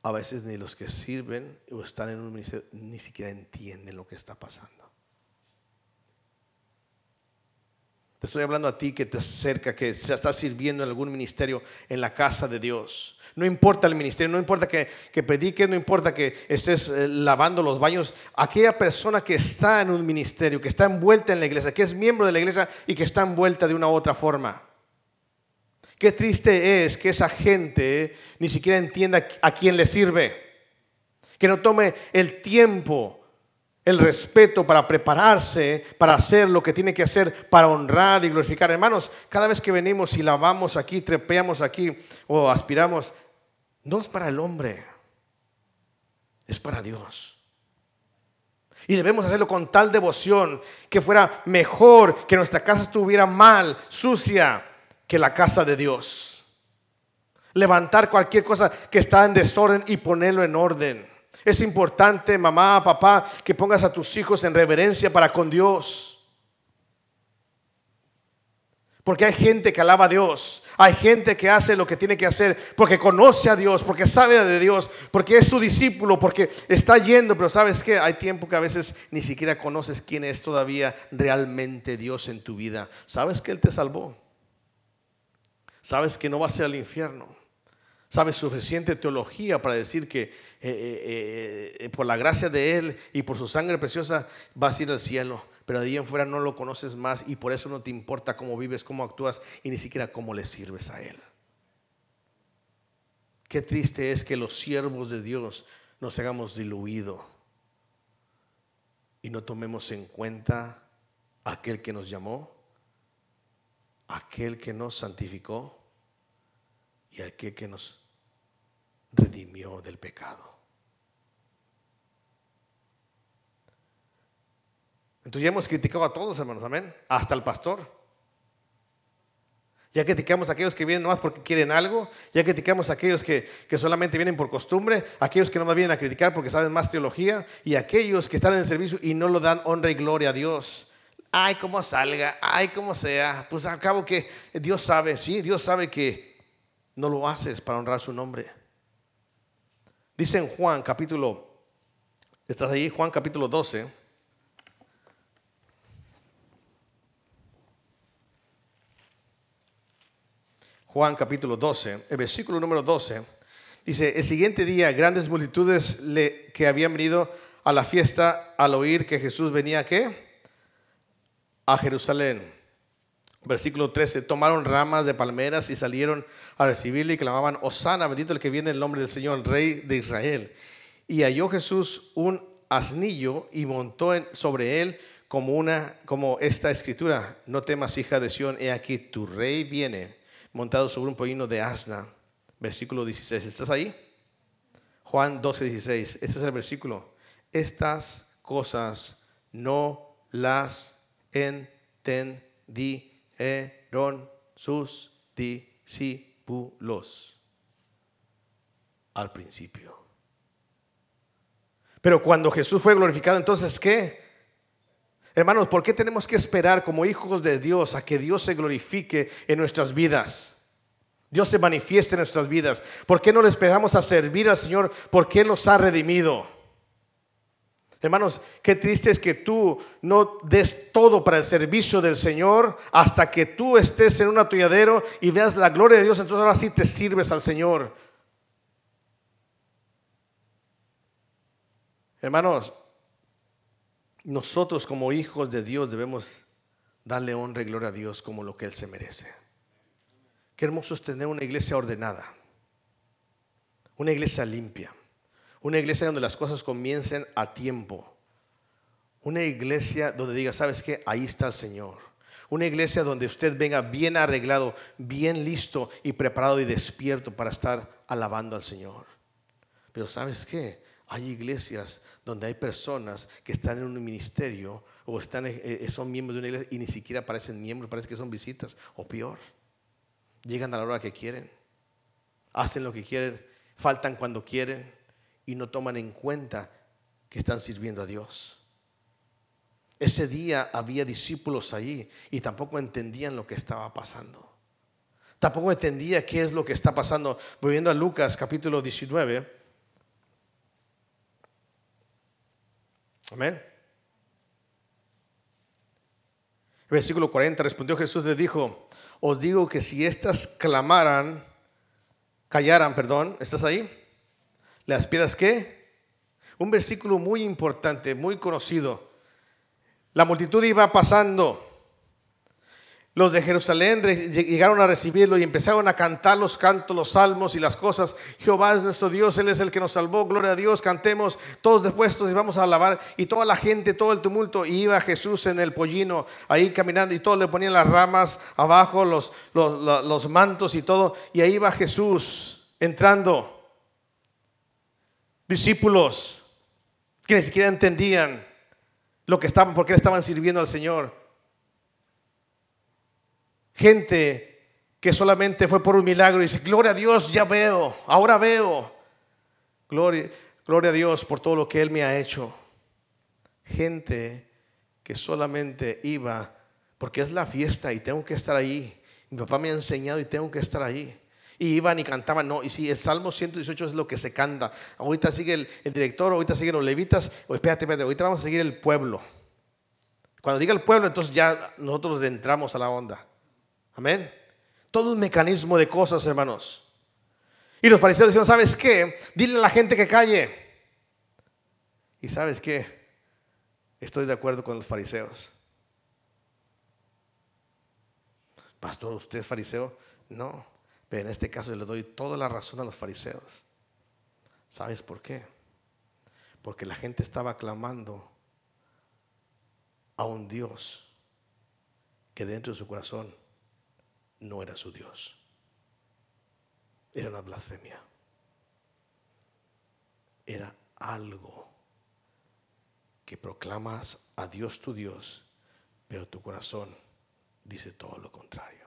A veces ni los que sirven o están en un ministerio ni siquiera entienden lo que está pasando. Te estoy hablando a ti que te acerca, que se está sirviendo en algún ministerio en la casa de Dios. No importa el ministerio, no importa que, que prediques, no importa que estés eh, lavando los baños. Aquella persona que está en un ministerio, que está envuelta en la iglesia, que es miembro de la iglesia y que está envuelta de una u otra forma. Qué triste es que esa gente ni siquiera entienda a quién le sirve. Que no tome el tiempo el respeto para prepararse, para hacer lo que tiene que hacer, para honrar y glorificar. Hermanos, cada vez que venimos y lavamos aquí, trepeamos aquí o aspiramos, no es para el hombre, es para Dios. Y debemos hacerlo con tal devoción que fuera mejor que nuestra casa estuviera mal, sucia, que la casa de Dios. Levantar cualquier cosa que está en desorden y ponerlo en orden. Es importante, mamá, papá, que pongas a tus hijos en reverencia para con Dios. Porque hay gente que alaba a Dios. Hay gente que hace lo que tiene que hacer porque conoce a Dios, porque sabe de Dios, porque es su discípulo, porque está yendo. Pero sabes que hay tiempo que a veces ni siquiera conoces quién es todavía realmente Dios en tu vida. Sabes que Él te salvó. Sabes que no vas a ser al infierno. Sabes suficiente teología para decir que eh, eh, eh, por la gracia de Él y por su sangre preciosa vas a ir al cielo pero de ahí en fuera no lo conoces más y por eso no te importa cómo vives, cómo actúas y ni siquiera cómo le sirves a Él. Qué triste es que los siervos de Dios nos hagamos diluido y no tomemos en cuenta aquel que nos llamó, aquel que nos santificó y aquel que nos redimió del pecado. Entonces ya hemos criticado a todos, hermanos, amén. Hasta el pastor. Ya criticamos a aquellos que vienen nomás porque quieren algo. Ya criticamos a aquellos que, solamente vienen por costumbre. Aquellos que nomás vienen a criticar porque saben más teología. Y aquellos que están en el servicio y no lo dan honra y gloria a Dios. Ay, como salga. Ay, como sea. Pues al cabo que Dios sabe. Sí, Dios sabe que no lo haces para honrar su nombre. Dice en Juan capítulo. ¿Estás ahí? Juan capítulo 12. Juan capítulo 12, el versículo número 12, dice, el siguiente día grandes multitudes le, que habían venido a la fiesta al oír que Jesús venía qué? A Jerusalén. Versículo 13, tomaron ramas de palmeras y salieron a recibirle y clamaban, Osana, bendito el que viene en el nombre del Señor, el Rey de Israel. Y halló Jesús un asnillo y montó sobre él como, una, como esta escritura, no temas hija de Sión, he aquí tu rey viene montado sobre un pollino de asna. Versículo 16, ¿estás ahí? Juan 12, 16, este es el versículo. Estas cosas no las entendí eran sus discípulos al principio. Pero cuando Jesús fue glorificado, entonces ¿qué? Hermanos, ¿por qué tenemos que esperar como hijos de Dios a que Dios se glorifique en nuestras vidas? Dios se manifieste en nuestras vidas. ¿Por qué no le esperamos a servir al Señor? Porque Él nos ha redimido. Hermanos, qué triste es que tú no des todo para el servicio del Señor hasta que tú estés en un atolladero y veas la gloria de Dios, entonces ahora sí te sirves al Señor. Hermanos, nosotros como hijos de Dios debemos darle honra y gloria a Dios como lo que Él se merece. Qué hermoso es tener una iglesia ordenada, una iglesia limpia una iglesia donde las cosas comiencen a tiempo. Una iglesia donde diga, ¿sabes qué? Ahí está el Señor. Una iglesia donde usted venga bien arreglado, bien listo y preparado y despierto para estar alabando al Señor. Pero ¿sabes qué? Hay iglesias donde hay personas que están en un ministerio o están, eh, eh, son miembros de una iglesia y ni siquiera parecen miembros, parece que son visitas o peor. Llegan a la hora que quieren, hacen lo que quieren, faltan cuando quieren y no toman en cuenta que están sirviendo a Dios. Ese día había discípulos allí y tampoco entendían lo que estaba pasando. Tampoco entendía qué es lo que está pasando. Volviendo a Lucas capítulo 19. Amén. Versículo 40, respondió Jesús, le dijo, os digo que si éstas clamaran, callaran, perdón, ¿estás ahí? ¿Las piedras qué? Un versículo muy importante, muy conocido. La multitud iba pasando. Los de Jerusalén llegaron a recibirlo y empezaron a cantar los cantos, los salmos y las cosas. Jehová es nuestro Dios, Él es el que nos salvó. Gloria a Dios, cantemos todos dispuestos y vamos a alabar. Y toda la gente, todo el tumulto, iba Jesús en el pollino ahí caminando y todos le ponían las ramas abajo, los, los, los mantos y todo. Y ahí iba Jesús entrando discípulos que ni siquiera entendían lo que estaban, por qué estaban sirviendo al Señor. Gente que solamente fue por un milagro y dice, gloria a Dios, ya veo, ahora veo. Gloria, gloria a Dios por todo lo que Él me ha hecho. Gente que solamente iba porque es la fiesta y tengo que estar ahí. Mi papá me ha enseñado y tengo que estar ahí y iban y cantaban. No, y si el Salmo 118 es lo que se canta. Ahorita sigue el, director, ahorita siguen los levitas. O espérate, espérate, ahorita vamos a seguir el pueblo. Cuando diga el pueblo, entonces ya nosotros entramos a la onda. Amén. Todo un mecanismo de cosas, hermanos. Y los fariseos decían, ¿sabes qué? Dile a la gente que calle. ¿Y sabes qué? Estoy de acuerdo con los fariseos. Pastor, ¿usted es fariseo? No. Pero en este caso le doy toda la razón a los fariseos. ¿Sabes por qué? Porque la gente estaba clamando a un Dios que dentro de su corazón no era su Dios. Era una blasfemia. Era algo que proclamas a Dios tu Dios, pero tu corazón dice todo lo contrario.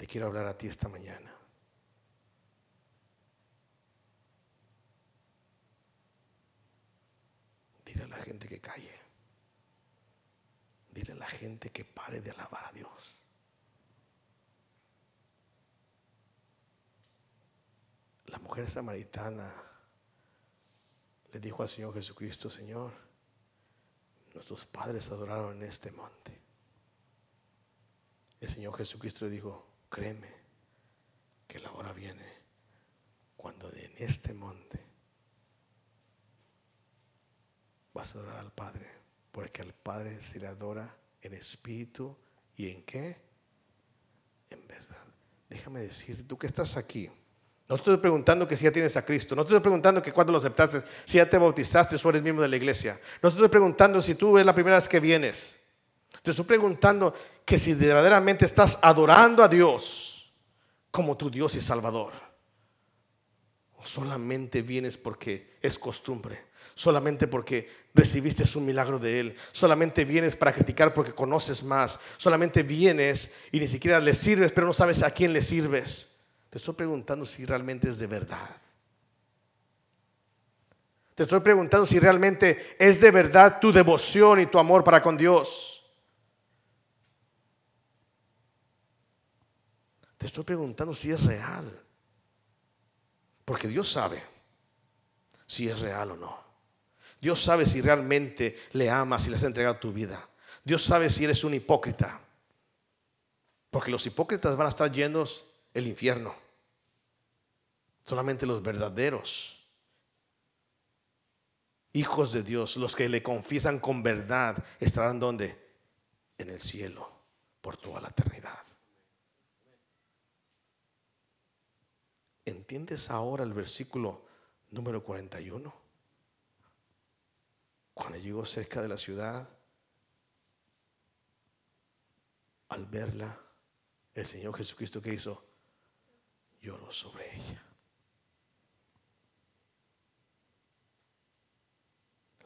Te quiero hablar a ti esta mañana. Dile a la gente que calle. Dile a la gente que pare de alabar a Dios. La mujer samaritana le dijo al Señor Jesucristo, Señor, nuestros padres adoraron en este monte. El Señor Jesucristo le dijo, Créeme que la hora viene cuando en este monte vas a adorar al Padre, porque al Padre se le adora en espíritu y en qué? En verdad. Déjame decir, tú que estás aquí, no estoy preguntando que si ya tienes a Cristo, no estoy preguntando que cuando lo aceptaste, si ya te bautizaste o eres miembro de la iglesia, no estoy preguntando si tú es la primera vez que vienes. Te estoy preguntando que si verdaderamente estás adorando a Dios como tu Dios y Salvador. O solamente vienes porque es costumbre, solamente porque recibiste un milagro de Él, solamente vienes para criticar porque conoces más, solamente vienes y ni siquiera le sirves, pero no sabes a quién le sirves. Te estoy preguntando si realmente es de verdad. Te estoy preguntando si realmente es de verdad tu devoción y tu amor para con Dios. Te estoy preguntando si es real. Porque Dios sabe si es real o no. Dios sabe si realmente le amas y le has entregado tu vida. Dios sabe si eres un hipócrita. Porque los hipócritas van a estar llenos el infierno. Solamente los verdaderos hijos de Dios, los que le confiesan con verdad, estarán donde? En el cielo por toda la eternidad. ¿Entiendes ahora el versículo número 41? Cuando llegó cerca de la ciudad, al verla, el Señor Jesucristo que hizo, lloró sobre ella.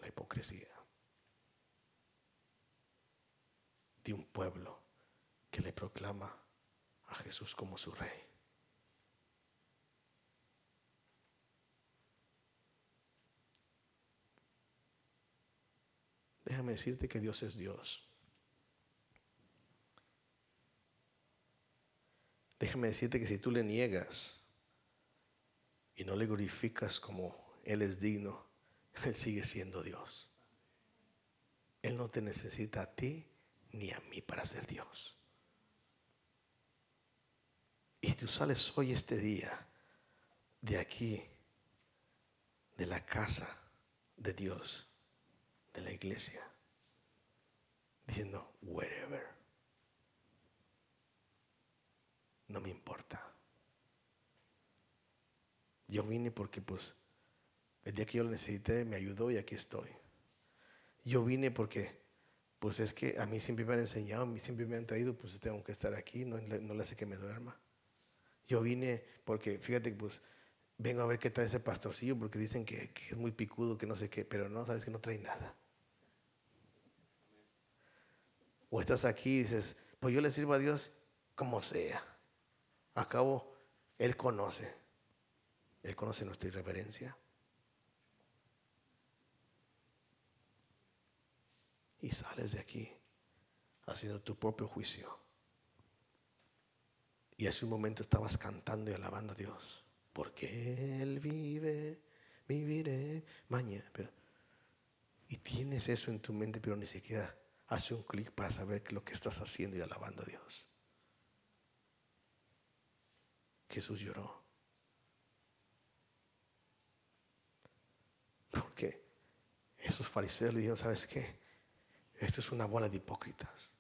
La hipocresía de un pueblo que le proclama a Jesús como su rey. Déjame decirte que Dios es Dios. Déjame decirte que si tú le niegas y no le glorificas como Él es digno, Él sigue siendo Dios. Él no te necesita a ti ni a mí para ser Dios. Y tú sales hoy este día de aquí, de la casa de Dios de la iglesia, diciendo, wherever, no me importa. Yo vine porque pues el día que yo lo necesité me ayudó y aquí estoy. Yo vine porque pues es que a mí siempre me han enseñado, a mí siempre me han traído, pues tengo que estar aquí, no, no le hace que me duerma. Yo vine porque, fíjate, pues vengo a ver qué trae ese pastorcillo, porque dicen que, que, es muy picudo, que no sé qué, pero no, sabes que no trae nada. O estás aquí y dices, pues yo le sirvo a Dios como sea. Acabo, Él conoce. Él conoce nuestra irreverencia. Y sales de aquí haciendo tu propio juicio. Y hace un momento estabas cantando y alabando a Dios. Porque Él vive, viviré mañana. y tienes eso en tu mente, pero ni siquiera hace un clic para saber lo que estás haciendo y alabando a Dios. Jesús lloró. Porque esos fariseos le dijeron, ¿sabes qué? Esto es una bola de hipócritas.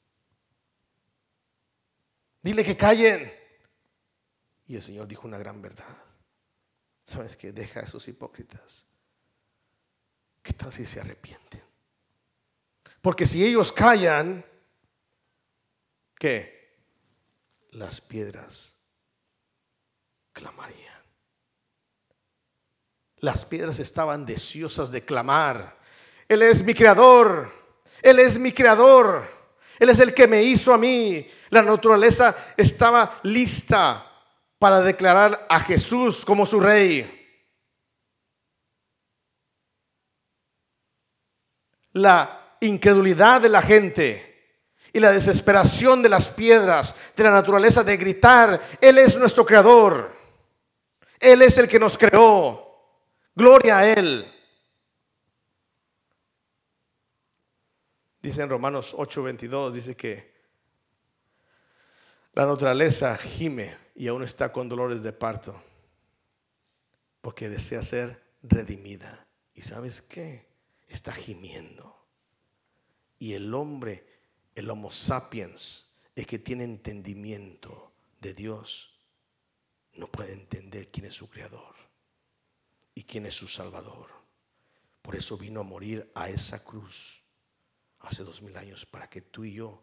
Dile que callen. Y el Señor dijo una gran verdad. ¿Sabes qué? Deja a esos hipócritas. ¿Qué tal si se arrepienten? Porque si ellos callan, ¿qué? Las piedras clamarían. Las piedras estaban deseosas de clamar. Él es mi creador. Él es mi creador. Él es el que me hizo a mí. La naturaleza estaba lista para declarar a Jesús como su rey. La incredulidad de la gente y la desesperación de las piedras, de la naturaleza de gritar, Él es nuestro creador, Él es el que nos creó, gloria a Él. Dice en Romanos 8:22, dice que la naturaleza gime y aún está con dolores de parto, porque desea ser redimida. ¿Y sabes qué? Está gimiendo y el hombre, el Homo sapiens, el que tiene entendimiento de Dios no puede entender quién es su creador y quién es su salvador. Por eso vino a morir a esa cruz hace dos mil años para que tú y yo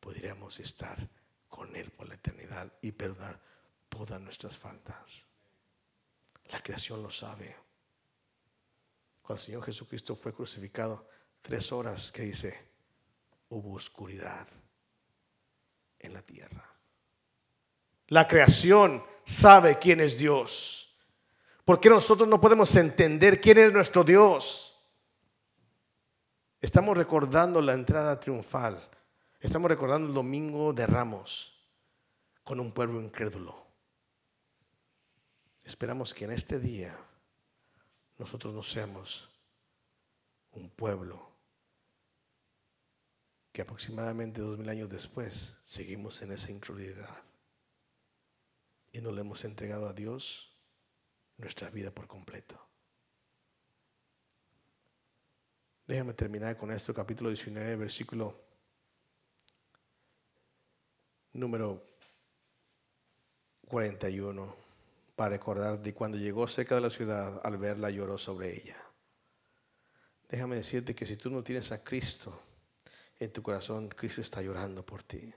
pudiéramos estar con Él por la eternidad y perdonar todas nuestras faltas. La creación lo sabe. Cuando el Señor Jesucristo fue crucificado, tres horas que dice, hubo oscuridad en la tierra. La creación sabe quién es Dios. ¿Por qué nosotros no podemos entender quién es nuestro Dios? Estamos recordando la entrada triunfal. Estamos recordando el domingo de Ramos con un pueblo incrédulo. Esperamos que en este día nosotros no seamos un pueblo que aproximadamente dos mil años después seguimos en esa incredulidad y no le hemos entregado a Dios nuestra vida por completo. Déjame terminar con esto, capítulo 19, versículo número 41, para recordar de cuando llegó cerca de la ciudad, al verla lloró sobre ella. Déjame decirte que si tú no tienes a Cristo en tu corazón, Cristo está llorando por ti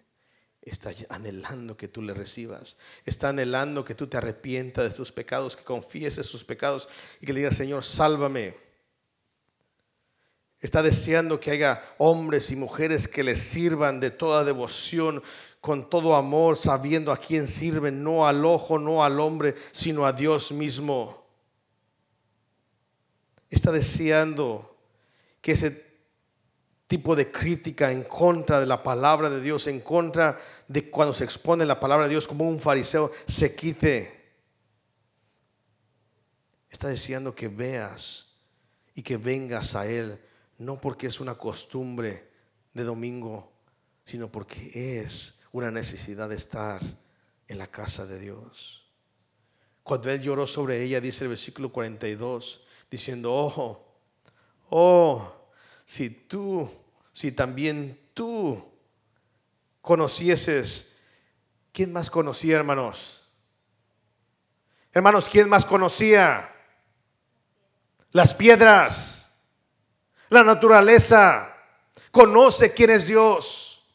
está anhelando que tú le recibas. Está anhelando que tú te arrepientas de tus pecados, que confíes en sus pecados y que le digas, Señor, sálvame. Está deseando que haya hombres y mujeres que le sirvan de toda devoción, con todo amor, sabiendo a quién sirven, no al ojo, no al hombre, sino a Dios mismo. Está deseando que ese tipo de crítica en contra de la palabra de Dios, en contra de cuando se expone la palabra de Dios como un fariseo, se quite. Está deseando que veas y que vengas a Él, no porque es una costumbre de domingo, sino porque es una necesidad de estar en la casa de Dios. Cuando Él lloró sobre ella, dice el versículo 42, diciendo, oh, oh, si tú, si también tú conocieses, ¿quién más conocía, hermanos? Hermanos, ¿quién más conocía? Las piedras, la naturaleza, conoce quién es Dios.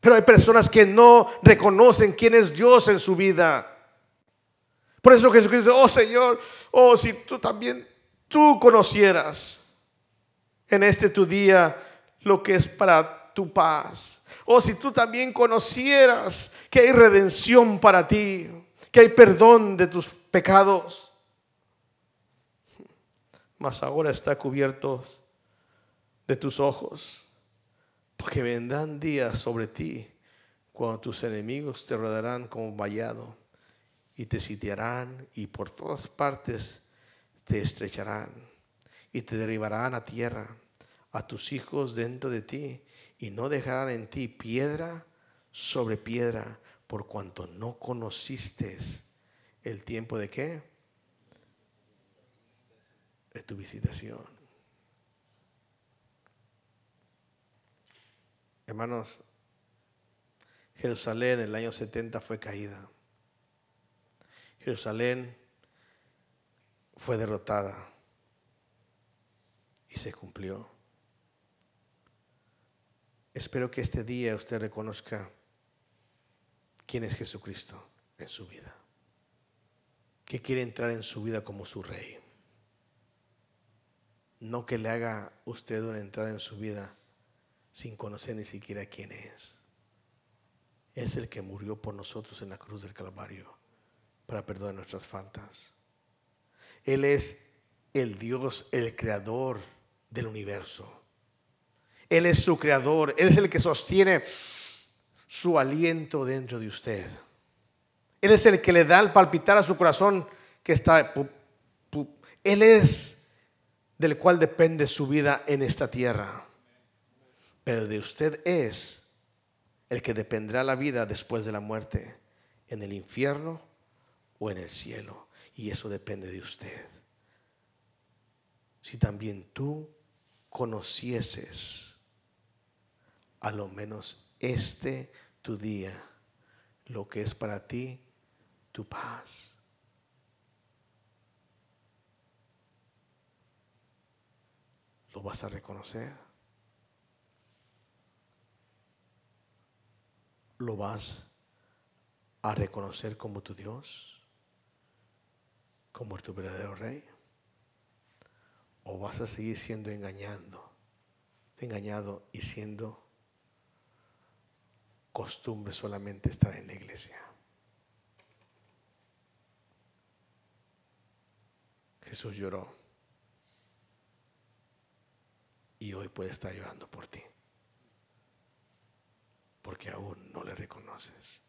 Pero hay personas que no reconocen quién es Dios en su vida. Por eso Jesucristo dice, oh Señor, oh si tú también tú conocieras en este tu día lo que es para tu paz. O si tú también conocieras que hay redención para ti, que hay perdón de tus pecados. Mas ahora está cubierto de tus ojos, porque vendrán días sobre ti cuando tus enemigos te rodarán como vallado y te sitiarán y por todas partes te estrecharán y te derribarán a tierra, a tus hijos dentro de ti, y no dejarán en ti piedra sobre piedra, por cuanto no conociste el tiempo de qué? De tu visitación. Hermanos, Jerusalén en el año 70 fue caída. Jerusalén fue derrotada y se cumplió. Espero que este día usted reconozca quién es Jesucristo en su vida, que quiere entrar en su vida como su rey. No que le haga usted una entrada en su vida sin conocer ni siquiera quién es. Es el que murió por nosotros en la cruz del Calvario para perdonar nuestras faltas. Él es el Dios, el creador del universo. Él es su creador. Él es el que sostiene su aliento dentro de usted. Él es el que le da el palpitar a su corazón que está... Él es del cual depende su vida en esta tierra. Pero de usted es el que dependerá la vida después de la muerte, en el infierno o en el cielo. Y eso depende de usted. Si también tú conocieses a lo menos este tu día, lo que es para ti tu paz. ¿Lo vas a reconocer? ¿Lo vas a reconocer como tu Dios? ¿Como tu verdadero rey? ¿O vas a seguir siendo engañando, engañado y siendo costumbre solamente estar en la iglesia? Jesús lloró y hoy puede estar llorando por ti, porque aún no le reconoces.